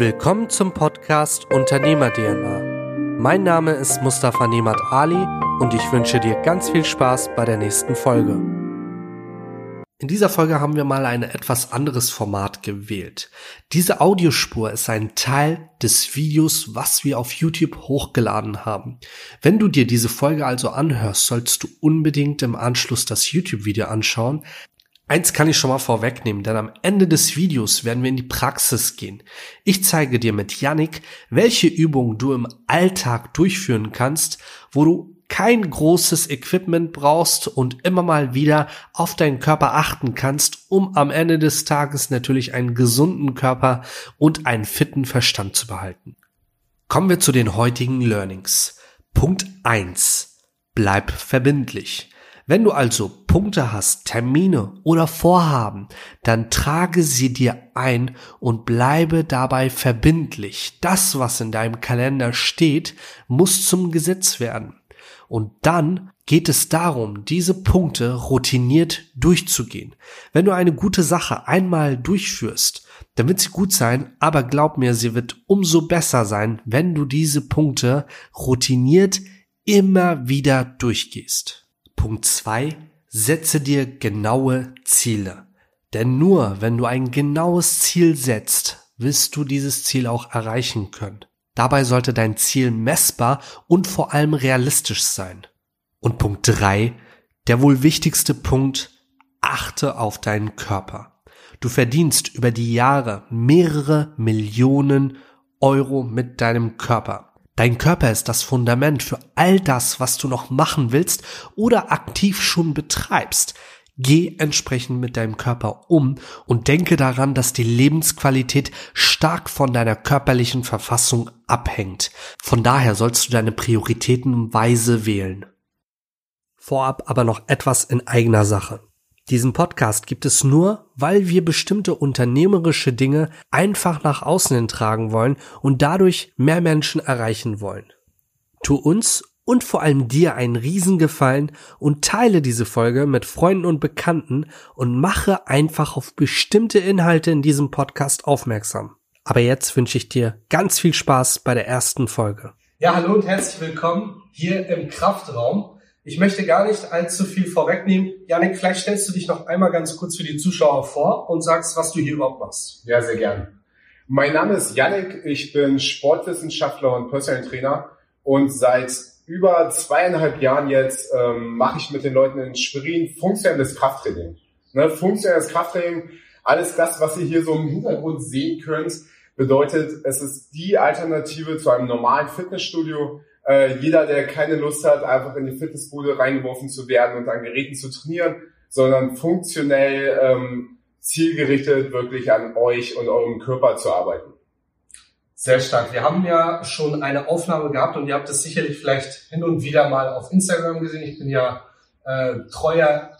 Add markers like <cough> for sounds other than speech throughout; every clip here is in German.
Willkommen zum Podcast Unternehmer DNA. Mein Name ist Mustafa Nemat Ali und ich wünsche dir ganz viel Spaß bei der nächsten Folge. In dieser Folge haben wir mal ein etwas anderes Format gewählt. Diese Audiospur ist ein Teil des Videos, was wir auf YouTube hochgeladen haben. Wenn du dir diese Folge also anhörst, sollst du unbedingt im Anschluss das YouTube-Video anschauen, Eins kann ich schon mal vorwegnehmen, denn am Ende des Videos werden wir in die Praxis gehen. Ich zeige dir mit Yannick, welche Übungen du im Alltag durchführen kannst, wo du kein großes Equipment brauchst und immer mal wieder auf deinen Körper achten kannst, um am Ende des Tages natürlich einen gesunden Körper und einen fitten Verstand zu behalten. Kommen wir zu den heutigen Learnings. Punkt eins: Bleib verbindlich. Wenn du also Punkte hast, Termine oder Vorhaben, dann trage sie dir ein und bleibe dabei verbindlich. Das, was in deinem Kalender steht, muss zum Gesetz werden. Und dann geht es darum, diese Punkte routiniert durchzugehen. Wenn du eine gute Sache einmal durchführst, dann wird sie gut sein, aber glaub mir, sie wird umso besser sein, wenn du diese Punkte routiniert immer wieder durchgehst. Punkt zwei: Setze dir genaue Ziele. Denn nur wenn du ein genaues Ziel setzt, wirst du dieses Ziel auch erreichen können. Dabei sollte dein Ziel messbar und vor allem realistisch sein. Und Punkt drei: Der wohl wichtigste Punkt, achte auf deinen Körper. Du verdienst über die Jahre mehrere Millionen Euro mit deinem Körper. Dein Körper ist das Fundament für all das, was du noch machen willst oder aktiv schon betreibst. Geh entsprechend mit deinem Körper um und denke daran, dass die Lebensqualität stark von deiner körperlichen Verfassung abhängt. Von daher sollst du deine Prioritäten weise wählen. Vorab aber noch etwas in eigener Sache. Diesen Podcast gibt es nur, weil wir bestimmte unternehmerische Dinge einfach nach außen hin tragen wollen und dadurch mehr Menschen erreichen wollen. Tu uns und vor allem dir einen Riesengefallen und teile diese Folge mit Freunden und Bekannten und mache einfach auf bestimmte Inhalte in diesem Podcast aufmerksam. Aber jetzt wünsche ich dir ganz viel Spaß bei der ersten Folge. Ja, hallo und herzlich willkommen hier im Kraftraum. Ich möchte gar nicht allzu viel vorwegnehmen. Janik, vielleicht stellst du dich noch einmal ganz kurz für die Zuschauer vor und sagst, was du hier überhaupt machst. Ja, sehr gern. Mein Name ist Janik, ich bin Sportwissenschaftler und Personal Trainer und seit über zweieinhalb Jahren jetzt ähm, mache ich mit den Leuten in Schwerin funktionelles Krafttraining. Ne, funktionelles Krafttraining, alles das, was ihr hier so im Hintergrund sehen könnt, bedeutet, es ist die Alternative zu einem normalen Fitnessstudio äh, jeder, der keine Lust hat, einfach in die Fitnessbude reingeworfen zu werden und an Geräten zu trainieren, sondern funktionell, ähm, zielgerichtet wirklich an euch und eurem Körper zu arbeiten. Sehr stark. Wir haben ja schon eine Aufnahme gehabt und ihr habt es sicherlich vielleicht hin und wieder mal auf Instagram gesehen. Ich bin ja äh, treuer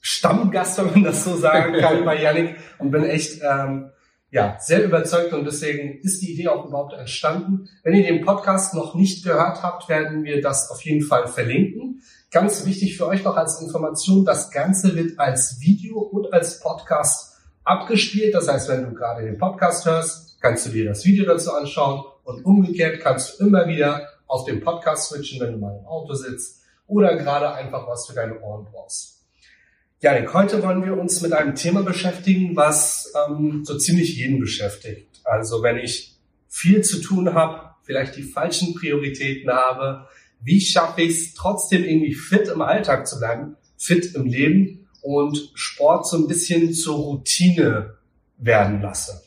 Stammgast, wenn man das so sagen <laughs> kann, bei Yannick und bin echt ähm, ja, sehr überzeugt und deswegen ist die Idee auch überhaupt entstanden. Wenn ihr den Podcast noch nicht gehört habt, werden wir das auf jeden Fall verlinken. Ganz wichtig für euch noch als Information, das Ganze wird als Video und als Podcast abgespielt. Das heißt, wenn du gerade den Podcast hörst, kannst du dir das Video dazu anschauen und umgekehrt kannst du immer wieder auf den Podcast switchen, wenn du mal im Auto sitzt oder gerade einfach was für deine Ohren brauchst. Janik, heute wollen wir uns mit einem Thema beschäftigen, was ähm, so ziemlich jeden beschäftigt. Also wenn ich viel zu tun habe, vielleicht die falschen Prioritäten habe, wie schaffe ich es trotzdem irgendwie fit im Alltag zu bleiben, fit im Leben und Sport so ein bisschen zur Routine werden lasse?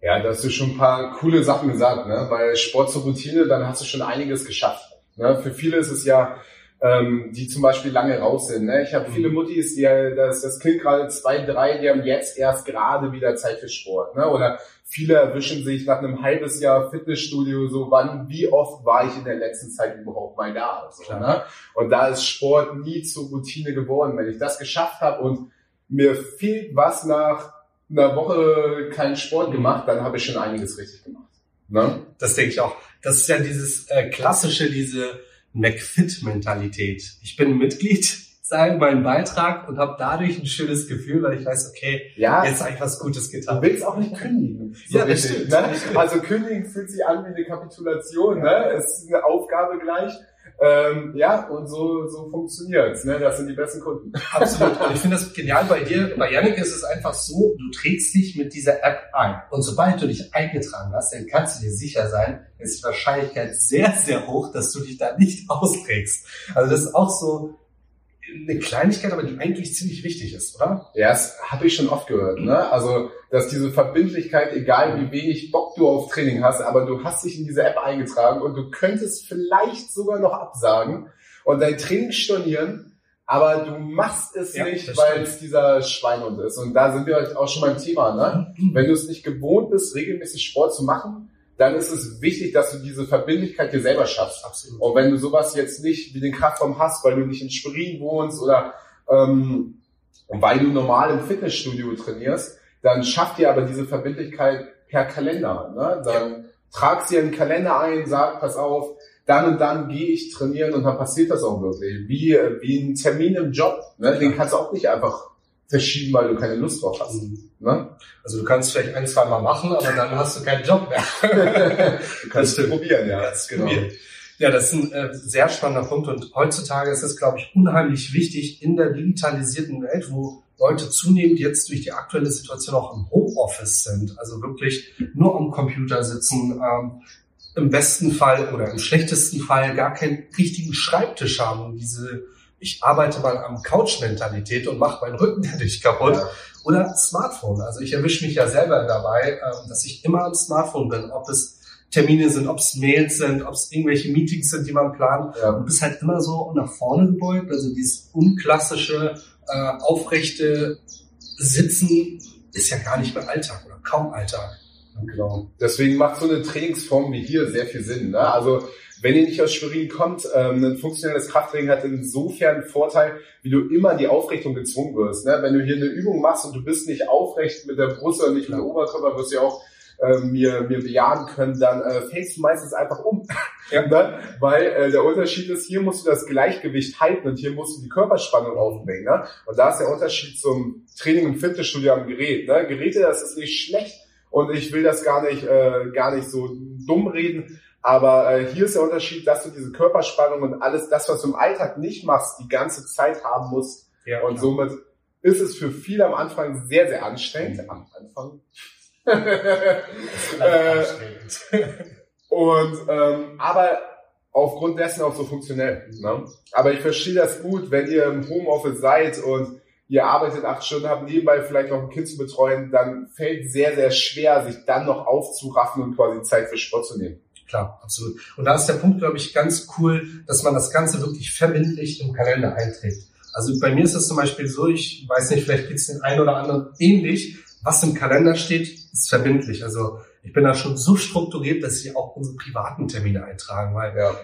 Ja, da hast du schon ein paar coole Sachen gesagt. Ne? Bei Sport zur Routine, dann hast du schon einiges geschafft. Ne? Für viele ist es ja ähm, die zum Beispiel lange raus sind. Ne? Ich habe viele mhm. Muttis, die das, das Kind gerade zwei, drei, die haben jetzt erst gerade wieder Zeit für Sport. Ne? Oder viele erwischen sich nach einem halbes Jahr Fitnessstudio so, wann, wie oft war ich in der letzten Zeit überhaupt mal da? So, ne? Und da ist Sport nie zur Routine geworden. Wenn ich das geschafft habe und mir fehlt was nach einer Woche keinen Sport mhm. gemacht, dann habe ich schon einiges richtig gemacht. Ne? Das denke ich auch. Das ist ja dieses äh, klassische, diese McFit-Mentalität. Ich bin Mitglied sein, meinen Beitrag und habe dadurch ein schönes Gefühl, weil ich weiß, okay, Ja, jetzt habe ich was Gutes getan. du willst auch nicht kündigen. So Ja, das richtig, stimmt, Ne? Also kündigen fühlt sich an wie eine Kapitulation. Ne? Es ist eine Aufgabe gleich. Ähm, ja, und so, so funktioniert's. Ne? Das sind die besten Kunden. <laughs> Absolut. Und ich finde das genial bei dir. Bei Yannick ist es einfach so, du trägst dich mit dieser App ein. Und sobald du dich eingetragen hast, dann kannst du dir sicher sein, ist die Wahrscheinlichkeit sehr, sehr hoch, dass du dich da nicht <laughs> austrägst. Also das ist auch so eine Kleinigkeit, aber die eigentlich ziemlich wichtig ist, oder? Ja, das habe ich schon oft gehört. Ne? Also, dass diese Verbindlichkeit, egal wie wenig Bock du auf Training hast, aber du hast dich in diese App eingetragen und du könntest vielleicht sogar noch absagen und dein Training stornieren, aber du machst es Ja, nicht, weil es dieser Schweinhund ist. Und da sind wir halt auch schon beim Thema. Ne? Wenn du es nicht gewohnt bist, regelmäßig Sport zu machen, dann ist es wichtig, dass du diese Verbindlichkeit dir selber schaffst. Absolut. Und wenn du sowas jetzt nicht wie den Kraftraum hast, weil du nicht in Schwerin wohnst oder ähm, weil du normal im Fitnessstudio trainierst, dann schaff dir aber diese Verbindlichkeit per Kalender. Ne? Dann trag dir einen Kalender ein, sag, pass auf, dann und dann gehe ich trainieren und dann passiert das auch wirklich. Wie, wie ein Termin im Job. Ne? Den kannst du auch nicht einfach verschieben, weil du keine Lust drauf hast. Ne? Also du kannst vielleicht ein, zwei Mal machen, aber dann hast du keinen Job mehr. <laughs> Du kannst stimmt. probieren, ja. Ganz genau. probieren. Ja, das ist ein äh, sehr spannender Punkt und heutzutage ist es, glaube ich, unheimlich wichtig in der digitalisierten Welt, wo Leute zunehmend jetzt durch die aktuelle Situation auch im Homeoffice sind, also wirklich nur am Computer sitzen, ähm, im besten Fall oder im schlechtesten Fall gar keinen richtigen Schreibtisch haben und diese ich arbeite mal am Couch-Mentalität und mache meinen Rücken <laughs> dadurch kaputt. Ja. Oder Smartphone. Also ich erwische mich ja selber dabei, ähm, dass ich immer am Smartphone bin, ob es Termine sind, ob es Mails sind, ob es irgendwelche Meetings sind, die man plant. Ja. Du bist halt immer so nach vorne gebeugt, also dieses unklassische, äh, aufrechte Sitzen ist ja gar nicht mehr Alltag oder kaum Alltag. Genau. Deswegen macht so eine Trainingsform wie hier sehr viel Sinn. Ne? Also wenn ihr nicht aus Schwerin kommt, ähm, ein funktionelles Krafttraining hat insofern einen Vorteil, wie du immer die Aufrichtung gezwungen wirst. Ne? Wenn du hier eine Übung machst und du bist nicht aufrecht mit der Brust oder nicht mit dem Oberkörper, wirst du ja auch äh, mir, mir bejahen können, dann äh, fällst du meistens einfach um. <laughs> Ja. ne? Weil äh, der Unterschied ist, hier musst du das Gleichgewicht halten und hier musst du die Körperspannung aufbringen. Ne? Und da ist der Unterschied zum Training im Fitnessstudio am Gerät. Ne? Geräte, das ist nicht schlecht und ich will das gar nicht, äh, gar nicht so dumm reden. Aber äh, hier ist der Unterschied, dass du diese Körperspannung und alles das, was du im Alltag nicht machst, die ganze Zeit haben musst. Ja, Und somit ist es für viele am Anfang sehr, sehr anstrengend. Am Anfang. <laughs> äh, und ähm, aber aufgrund dessen auch so funktionell. Ne? Aber ich verstehe das gut, wenn ihr im Homeoffice seid und ihr arbeitet acht Stunden, habt nebenbei vielleicht noch ein Kind zu betreuen, dann fällt sehr, sehr schwer, sich dann noch aufzuraffen und quasi Zeit für Sport zu nehmen. Klar, absolut. Und da ist der Punkt, glaube ich, ganz cool, dass man das Ganze wirklich verbindlich im Kalender einträgt. Also bei mir ist es zum Beispiel so, ich weiß nicht, vielleicht geht es den einen oder anderen ähnlich, was im Kalender steht, ist verbindlich. Also ich bin da schon so strukturiert, dass ich auch unsere privaten Termine eintragen, weil Ja.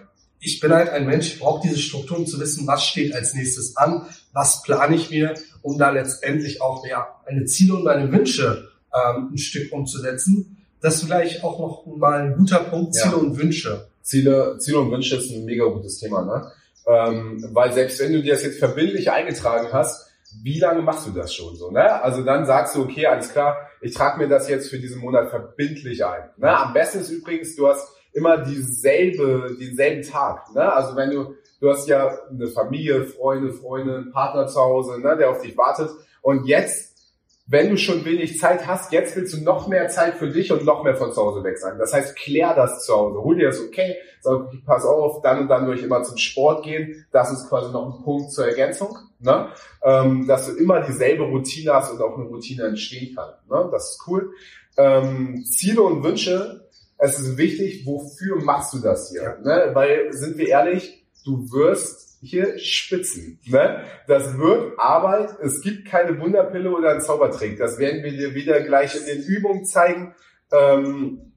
ich bin halt ein Mensch, ich brauche diese Struktur, um zu wissen, was steht als nächstes an, was plane ich mir, um da letztendlich auch ja, meine Ziele und meine Wünsche ähm, ein Stück umzusetzen. Das ist vielleicht auch noch mal ein guter Punkt, Ja. Ziele und Wünsche. Ziele, Ziele und Wünsche ist ein mega gutes Thema, ne? Ähm, weil selbst wenn du dir das jetzt verbindlich eingetragen hast, wie lange machst du das schon so, ne? Also dann sagst du, okay, alles klar, ich trage mir das jetzt für diesen Monat verbindlich ein. Ne? Am besten ist übrigens, du hast immer dieselbe, denselben Tag, ne? Also wenn du, du hast ja eine Familie, Freunde, Freunde, einen Partner zu Hause, ne, der auf dich wartet und jetzt wenn du schon wenig Zeit hast, jetzt willst du noch mehr Zeit für dich und noch mehr von zu Hause weg sein. Das heißt, klär das zu Hause. Hol dir das okay, sag, pass auf, dann und dann würde ich immer zum Sport gehen. Das ist quasi noch ein Punkt zur Ergänzung, ne? ähm, dass du immer dieselbe Routine hast und auch eine Routine entstehen kann. Ne? Das ist cool. Ähm, Ziele und Wünsche, es ist wichtig, wofür machst du das hier? Ne? Weil, sind wir ehrlich, du wirst hier spitzen. Ne? Das wird Arbeit. Es gibt keine Wunderpille oder einen Zaubertrick. Das werden wir dir wieder gleich in den Übungen zeigen. Ähm,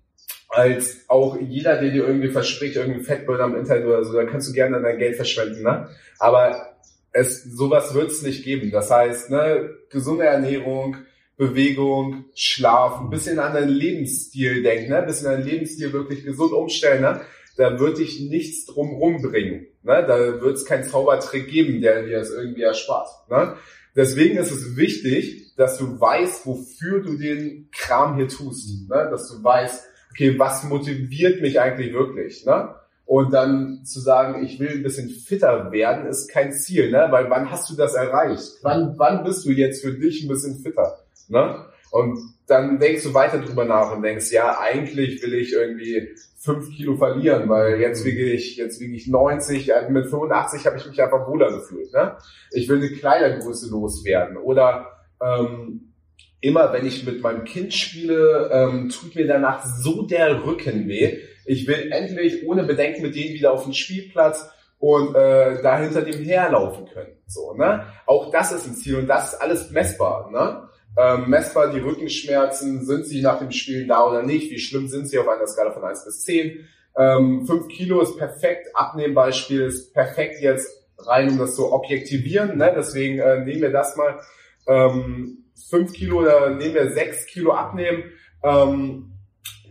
als auch jeder, der dir irgendwie verspricht, irgendwie Fettburner im Internet oder so, da kannst du gerne dein Geld verschwenden. Ne? Aber es, sowas wird es nicht geben. Das heißt, ne, gesunde Ernährung, Bewegung, Schlaf, ein bisschen an deinen Lebensstil denken, ne? ein bisschen an deinen Lebensstil wirklich gesund umstellen. Ne? Da wird dich nichts drumrum bringen. Ne? Da wird es keinen Zaubertrick geben, der dir das irgendwie erspart. Ne? Deswegen ist es wichtig, dass du weißt, wofür du den Kram hier tust. Ne? Dass du weißt, okay, was motiviert mich eigentlich wirklich? Ne? Und dann zu sagen, ich will ein bisschen fitter werden, ist kein Ziel, ne? Weil wann hast du das erreicht? Wann, wann bist du jetzt für dich ein bisschen fitter? Ne? Und dann denkst du weiter drüber nach und denkst, ja, eigentlich will ich irgendwie fünf Kilo verlieren, weil jetzt wiege ich, jetzt wiege ich 90, mit 85 habe ich mich einfach wohler gefühlt. Ne? Ich will eine Kleidergröße loswerden. Oder ähm, immer wenn ich mit meinem Kind spiele, ähm, tut mir danach so der Rücken weh. Ich will endlich ohne Bedenken mit denen wieder auf den Spielplatz und äh, da hinter dem herlaufen können. So, ne? Auch das ist ein Ziel und das ist alles messbar. Ne? Ähm, messbar die Rückenschmerzen, sind sie nach dem Spielen da oder nicht? Wie schlimm sind sie auf einer Skala von 1 bis 10? Ähm, 5 Kilo ist perfekt, Abnehmbeispiel ist perfekt jetzt rein, um das zu objektivieren. Ne? Deswegen äh, nehmen wir das mal. Ähm, 5 Kilo oder nehmen wir 6 Kilo abnehmen. Ähm,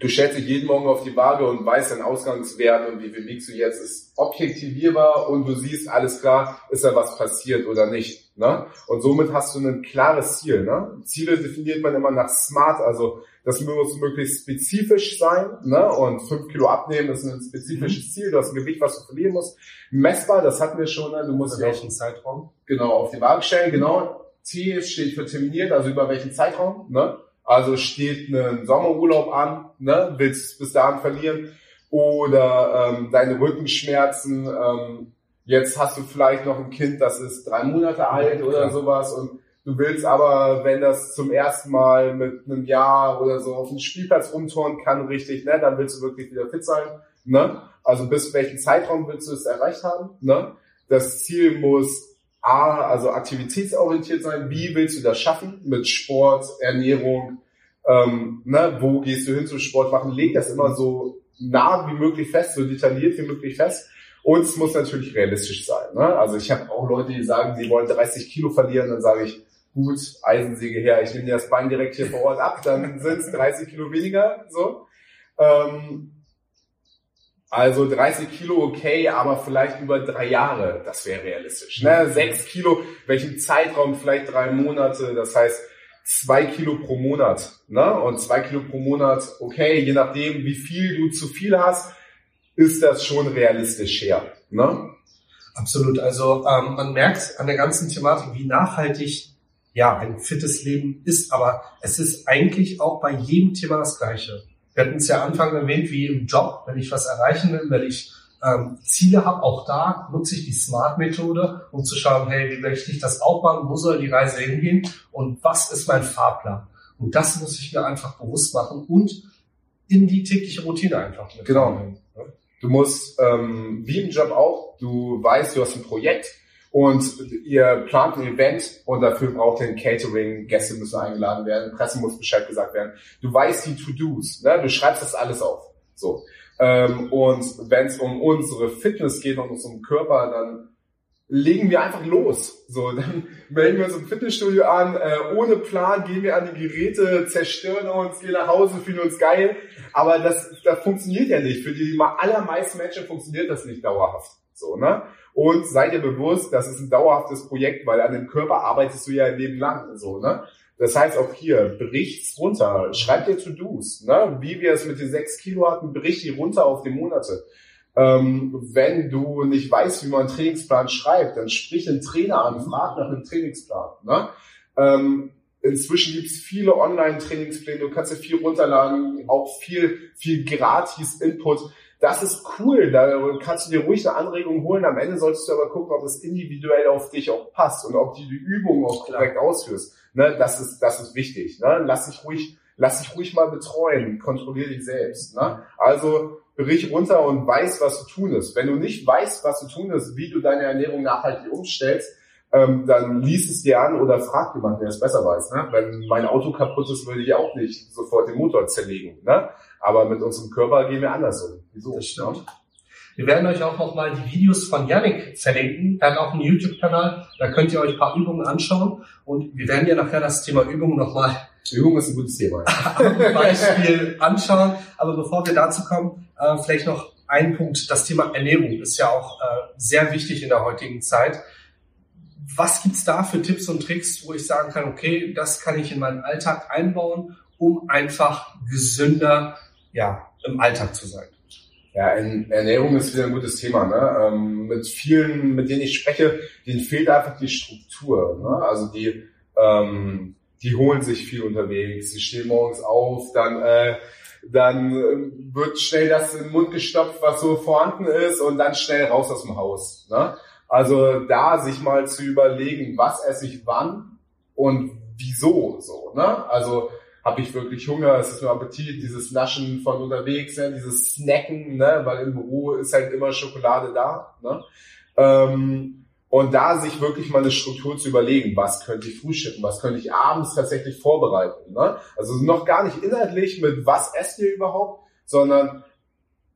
du stellst dich jeden Morgen auf die Waage und weißt deinen Ausgangswert und wie viel wiegst du jetzt, ist objektivierbar und du siehst, alles klar, ist da was passiert oder nicht. Ne? Und somit hast du ein klares Ziel. Ne? Ziele definiert man immer nach SMART, also das muss möglichst spezifisch sein ne? und fünf Kilo abnehmen ist ein spezifisches mhm. Ziel, du hast ein Gewicht, was du verlieren musst. Messbar, das hatten wir schon, ne? du musst über welchen Zeitraum? Genau, auf die Waage stellen, genau. T steht für terminiert, also über welchen Zeitraum. Ne? Also steht ein Sommerurlaub an, ne? willst bis dahin verlieren oder ähm, deine Rückenschmerzen. Ähm, jetzt hast du vielleicht noch ein Kind, das ist drei Monate alt ja, oder sowas und du willst aber, wenn das zum ersten Mal mit einem Jahr oder so auf den Spielplatz rumturnen kann, richtig, ne, dann willst du wirklich wieder fit sein. Ne? Also bis welchen Zeitraum willst du es erreicht haben? Ne? Das Ziel muss A, also aktivitätsorientiert sein. Wie willst du das schaffen? Mit Sport, Ernährung, ähm, ne? wo gehst du hin zum Sport machen? Leg das immer so nah wie möglich fest, so detailliert wie möglich fest. Und es muss natürlich realistisch sein. Ne? Also ich habe auch Leute, die sagen, sie wollen 30 Kilo verlieren, dann sage ich, gut, Eisensäge her, ich nehme dir das Bein direkt hier vor Ort ab, dann sind es 30 Kilo weniger. So. Ähm, also 30 Kilo okay, aber vielleicht über drei Jahre, das wäre realistisch. Ne? Sechs Kilo, welchen Zeitraum? Vielleicht drei Monate, das heißt zwei Kilo pro Monat. Ne? Und zwei Kilo pro Monat, okay, je nachdem, wie viel du zu viel hast, ist das schon realistisch her. Ne? Absolut. Also ähm, man merkt an der ganzen Thematik, wie nachhaltig ja ein fittes Leben ist, aber es ist eigentlich auch bei jedem Thema das Gleiche. Wir hatten es ja Anfang erwähnt, wie im Job, wenn ich was erreichen will, wenn ich ähm, Ziele habe, auch da nutze ich die Smart-Methode, um zu schauen, hey, wie möchte ich das aufbauen, wo soll die Reise hingehen und was ist mein Fahrplan? Und das muss ich mir einfach bewusst machen und in die tägliche Routine einfach Genau. Du musst, ähm, wie im Job auch, du weißt, du hast ein Projekt, und ihr plant ein Event und dafür braucht ihr ein Catering, Gäste müssen eingeladen werden, Presse muss Bescheid gesagt werden. Du weißt die To-Dos, ne? du schreibst das alles auf. So. Ähm, und wenn es um unsere Fitness geht und unseren Körper, dann legen wir einfach los. So, dann <laughs> melden wir uns im Fitnessstudio an, äh, ohne Plan gehen wir an die Geräte, zerstören uns, gehen nach Hause, fühlen uns geil. Aber das, das funktioniert ja nicht. Für die allermeisten Menschen funktioniert das nicht dauerhaft. So, ne? Und seid ihr bewusst, das ist ein dauerhaftes Projekt, weil an dem Körper arbeitest du ja ein Leben lang, so, ne? Das heißt auch hier, bricht's runter, schreibt dir To-Dos, ne? Wie wir es mit den sechs Kilo hatten, brich die runter auf die Monate. Ähm, wenn du nicht weißt, wie man einen Trainingsplan schreibt, dann sprich einen Trainer an, frag nach einem Trainingsplan, ne? Ähm, Inzwischen gibt's viele Online-Trainingspläne, du kannst dir viel runterladen, auch viel, viel gratis Input das ist cool, da kannst du dir ruhig eine Anregung holen. Am Ende solltest du aber gucken, ob das individuell auf dich auch passt und ob du die Übungen auch korrekt ausführst. Ne, das ist, das ist wichtig. Ne? Lass dich ruhig, lass dich ruhig mal betreuen, kontrollier dich selbst. Ne? Also brich runter und weiß, was zu tun ist. Wenn du nicht weißt, was zu tun ist, wie du deine Ernährung nachhaltig umstellst, ähm, dann lies es dir an oder frag jemanden, der es besser weiß. Ne? Wenn mein Auto kaputt ist, würde ich auch nicht sofort den Motor zerlegen. Ne? Aber mit unserem Körper gehen wir anders um. Wieso? Das stimmt. Ja? Wir werden euch auch nochmal die Videos von Yannick verlinken. Er hat auch einen YouTube-Kanal. Da könnt ihr euch ein paar Übungen anschauen. Und wir werden ja nachher das Thema Übungen nochmal Übung ist ein gutes Thema. <laughs> Beispiel anschauen. Aber bevor wir dazu kommen, äh, vielleicht noch ein Punkt, das Thema Ernährung ist ja auch äh, sehr wichtig in der heutigen Zeit. Was gibt's da für Tipps und Tricks, wo ich sagen kann, okay, das kann ich in meinen Alltag einbauen, um einfach gesünder ja, im Alltag zu sein? Ja, Ernährung ist wieder ein gutes Thema. Ne? Ähm, mit vielen, mit denen ich spreche, denen fehlt einfach die Struktur. Ne? Also die, ähm, die holen sich viel unterwegs, sie stehen morgens auf, dann äh, dann wird schnell das in den Mund gestopft, was so vorhanden ist und dann schnell raus aus dem Haus. Ne? Also da sich mal zu überlegen, was esse ich wann und wieso so. Ne? Also habe ich wirklich Hunger, es ist nur Appetit, dieses Naschen von unterwegs, ne? dieses Snacken, ne? weil im Büro ist halt immer Schokolade da. Ne? Ähm, und da sich wirklich mal eine Struktur zu überlegen, was könnte ich frühstücken, was könnte ich abends tatsächlich vorbereiten. Ne? Also noch gar nicht inhaltlich mit was esst ihr überhaupt, sondern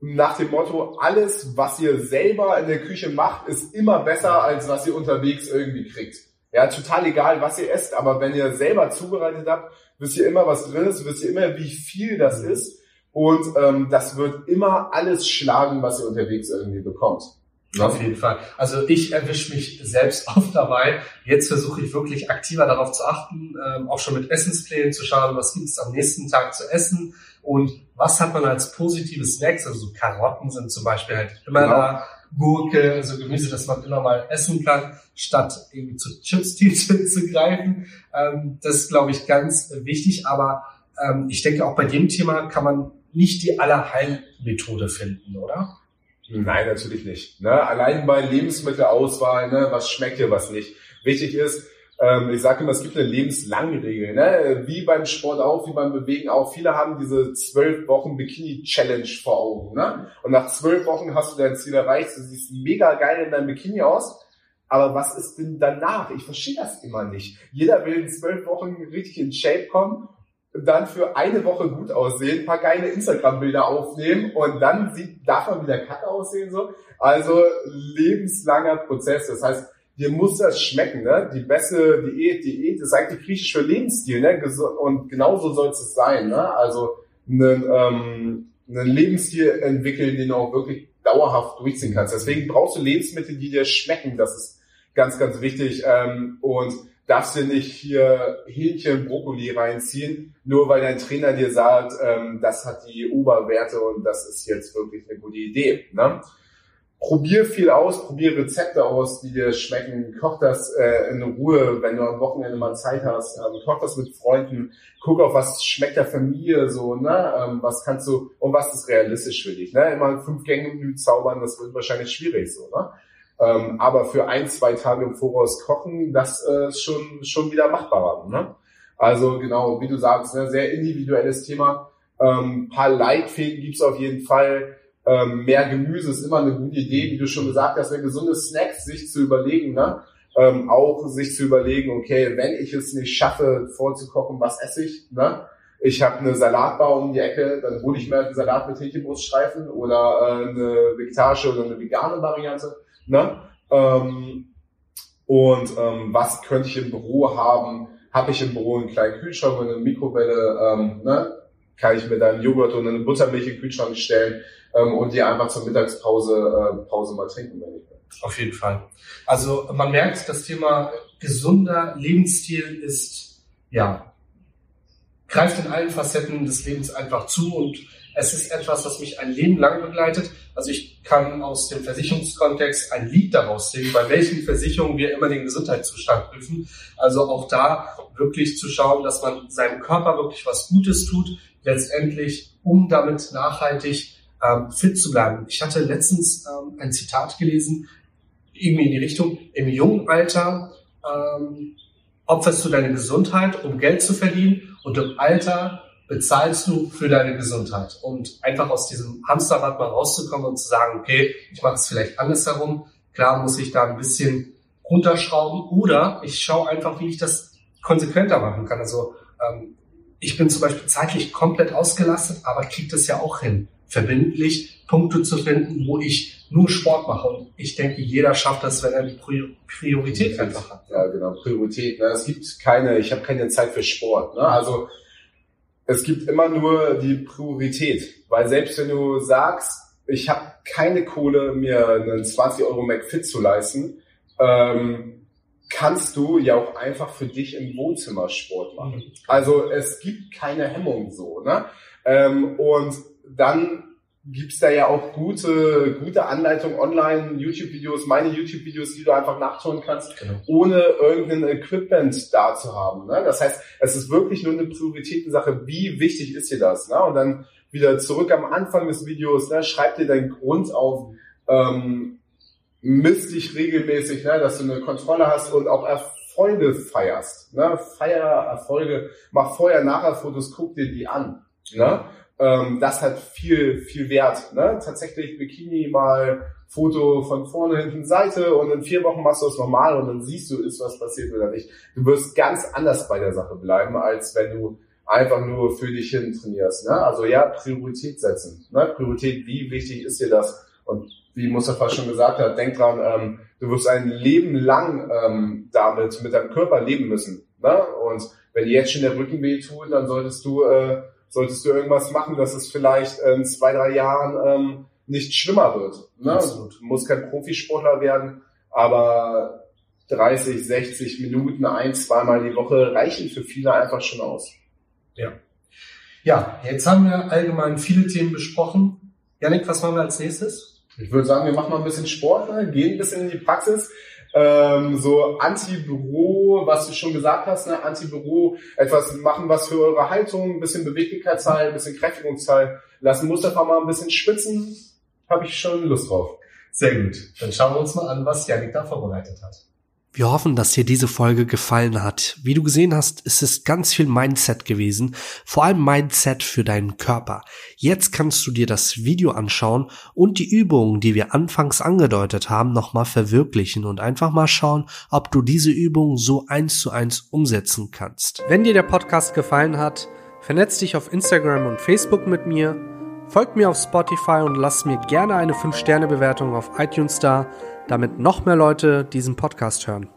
nach dem Motto, alles, was ihr selber in der Küche macht, ist immer besser, als was ihr unterwegs irgendwie kriegt. Ja, total egal, was ihr esst, aber wenn ihr selber zubereitet habt, wisst ihr immer, was drin ist, wisst ihr immer, wie viel das mhm. ist. Und ähm, das wird immer alles schlagen, was ihr unterwegs irgendwie bekommt. Ja. Auf jeden Fall. Also ich erwische mich selbst <laughs> oft dabei. Jetzt versuche ich wirklich aktiver darauf zu achten, ähm, auch schon mit Essensplänen zu schauen, was gibt es am nächsten Tag zu essen und was hat man als positive Snacks. Also so Karotten sind zum Beispiel halt immer genau. da, Gurke, also Gemüse, das man immer mal essen kann, statt irgendwie zu Chips zu greifen. Ähm, das ist, glaube ich, ganz wichtig. Aber ähm, ich denke, auch bei dem Thema kann man nicht die Allerheilmethode finden, oder? Nein, natürlich nicht. Ne? Allein bei Lebensmittelauswahl, ne? was schmeckt dir, was nicht. Wichtig ist, ähm, ich sage immer, es gibt eine lebenslange Regel. Ne? Wie beim Sport auch, wie beim Bewegen auch. Viele haben diese zwölf Wochen Bikini-Challenge vor Augen. Ne? Und nach zwölf Wochen hast du dein Ziel erreicht. Du siehst mega geil in deinem Bikini aus. Aber was ist denn danach? Ich verstehe das immer nicht. Jeder will in zwölf Wochen richtig in Shape kommen dann für eine Woche gut aussehen, paar geile Instagram-Bilder aufnehmen und dann sieht, darf man wieder kacke aussehen so. Also lebenslanger Prozess. Das heißt, dir muss das schmecken, ne? Die beste Diät, Diät ist eigentlich griechisch für Lebensstil, ne? Und genauso soll es sein, ne? Also einen, ähm, einen Lebensstil entwickeln, den du auch wirklich dauerhaft durchziehen kannst. Deswegen brauchst du Lebensmittel, die dir schmecken. Das ist ganz, ganz wichtig. Ähm, und darfst du nicht hier Hähnchen, Brokkoli reinziehen, nur weil dein Trainer dir sagt, ähm, das hat die Oberwerte und das ist jetzt wirklich eine gute Idee. Ne? Probier viel aus, probier Rezepte aus, die dir schmecken. Koch das äh, in Ruhe, wenn du am Wochenende mal Zeit hast. Ähm, koch das mit Freunden. Guck auf, was schmeckt der Familie so, ne? Ähm, was kannst du und was ist realistisch für dich. Ne? Immer fünf Gänge Menü zaubern, das wird wahrscheinlich schwierig so. Ne? Ähm, aber für ein, zwei Tage im Voraus kochen, das äh, ist schon, schon wieder machbarer. Ne? Also genau, wie du sagst, ne, sehr individuelles Thema. Ähm, paar Leitfäden gibt's auf jeden Fall. Ähm, mehr Gemüse ist immer eine gute Idee, wie du schon gesagt hast, gesunde Snacks sich zu überlegen. Ne? Ähm, auch sich zu überlegen, okay, wenn ich es nicht schaffe, vorzukochen, was esse ich? Ne? Ich habe eine Salatbar um die Ecke, dann hole ich mir einen Salat mit Hähnchenbruststreifen oder äh, eine vegetarische oder eine vegane Variante Ne? Ähm, und ähm, was könnte ich im Büro haben? Habe ich im Büro einen kleinen Kühlschrank und eine Mikrowelle? Ähm, ne? Kann ich mir dann Joghurt und eine Buttermilch in den Kühlschrank stellen ähm, und die einfach zur Mittagspause äh, Pause mal trinken, wenn ich will. Auf jeden Fall. Also man merkt, das Thema gesunder Lebensstil ist ja greift in allen Facetten des Lebens einfach zu und es ist etwas, was mich ein Leben lang begleitet. Also ich kann aus dem Versicherungskontext ein Lied daraus singen, bei welchen Versicherungen wir immer den Gesundheitszustand prüfen. Also auch da wirklich zu schauen, dass man seinem Körper wirklich was Gutes tut, letztendlich, um damit nachhaltig ähm, fit zu bleiben. Ich hatte letztens ähm, ein Zitat gelesen, irgendwie in die Richtung, im jungen Alter ähm, opferst du deine Gesundheit, um Geld zu verdienen und im Alter bezahlst du für deine Gesundheit. Und einfach aus diesem Hamsterrad mal rauszukommen und zu sagen, okay, ich mache es vielleicht andersherum. Klar muss ich da ein bisschen runterschrauben oder ich schaue einfach, wie ich das konsequenter machen kann. Also ähm, ich bin zum Beispiel zeitlich komplett ausgelastet, aber kriege das ja auch hin, verbindlich Punkte zu finden, wo ich nur Sport mache. Und ich denke, jeder schafft das, wenn er die Priorität einfach hat. Ja, genau, Priorität. Ne? Es gibt keine, ich habe keine Zeit für Sport. Ne? Also es gibt immer nur die Priorität. Weil selbst wenn du sagst, ich habe keine Kohle, mir einen 20 Euro McFit zu leisten, ähm, kannst du ja auch einfach für dich im Wohnzimmer Sport machen. Mhm. Also es gibt keine Hemmung so. Ne? Ähm, und dann gibt's da ja auch gute, gute Anleitungen online, YouTube-Videos, meine YouTube-Videos, die du einfach nachschauen kannst, genau. ohne irgendein Equipment da zu haben. Ne? Das heißt, es ist wirklich nur eine Prioritätensache, wie wichtig ist dir das? Ne? Und dann wieder zurück am Anfang des Videos, ne? schreib dir deinen Grund auf, ähm, misst dich regelmäßig, ne? dass du eine Kontrolle hast und auch Erfolge feierst. Ne? Feier Erfolge, mach vorher, nachher Fotos, guck dir die an. Ne? ähm, das hat viel, viel Wert. Ne? Tatsächlich Bikini mal Foto von vorne, hinten, Seite und in vier Wochen machst du es normal und dann siehst du, ist was passiert oder nicht. Du wirst ganz anders bei der Sache bleiben, als wenn du einfach nur für dich hin trainierst. Ne? Also ja, Priorität setzen. Ne? Priorität, wie wichtig ist dir das? Und wie Mustafa schon gesagt hat, denk dran, ähm, du wirst ein Leben lang ähm, damit, mit deinem Körper leben müssen. Ne? Und wenn dir jetzt schon der Rücken weh tut, dann solltest du äh, solltest du irgendwas machen, dass es vielleicht in zwei, drei Jahren ähm, nicht schlimmer wird. Ne? Absolut. Du musst kein Profisportler werden, aber 30, 60 Minuten ein, zweimal die Woche reichen für viele einfach schon aus. Ja. Ja, jetzt haben wir allgemein viele Themen besprochen. Janik, was machen wir als nächstes? Ich würde sagen, wir machen mal ein bisschen Sport, ne? gehen ein bisschen in die Praxis ähm, so Anti-Büro, was du schon gesagt hast, ne? Anti-Büro, etwas machen, was für eure Haltung, ein bisschen Beweglichkeit zeigen, ein bisschen Kräftigung zeigen. Lassen Mustafa mal ein bisschen schwitzen, habe ich schon Lust drauf. Sehr gut. Dann schauen wir uns mal an, was Janik da vorbereitet hat. Wir hoffen, dass dir diese Folge gefallen hat. Wie du gesehen hast, ist es ganz viel Mindset gewesen, vor allem Mindset für deinen Körper. Jetzt kannst du dir das Video anschauen und die Übungen, die wir anfangs angedeutet haben, nochmal verwirklichen und einfach mal schauen, ob du diese Übungen so eins zu eins umsetzen kannst. Wenn dir der Podcast gefallen hat, vernetz dich auf Instagram und Facebook mit mir, folg mir auf Spotify und lass mir gerne eine 5-Sterne-Bewertung auf iTunes da damit noch mehr Leute diesen Podcast hören.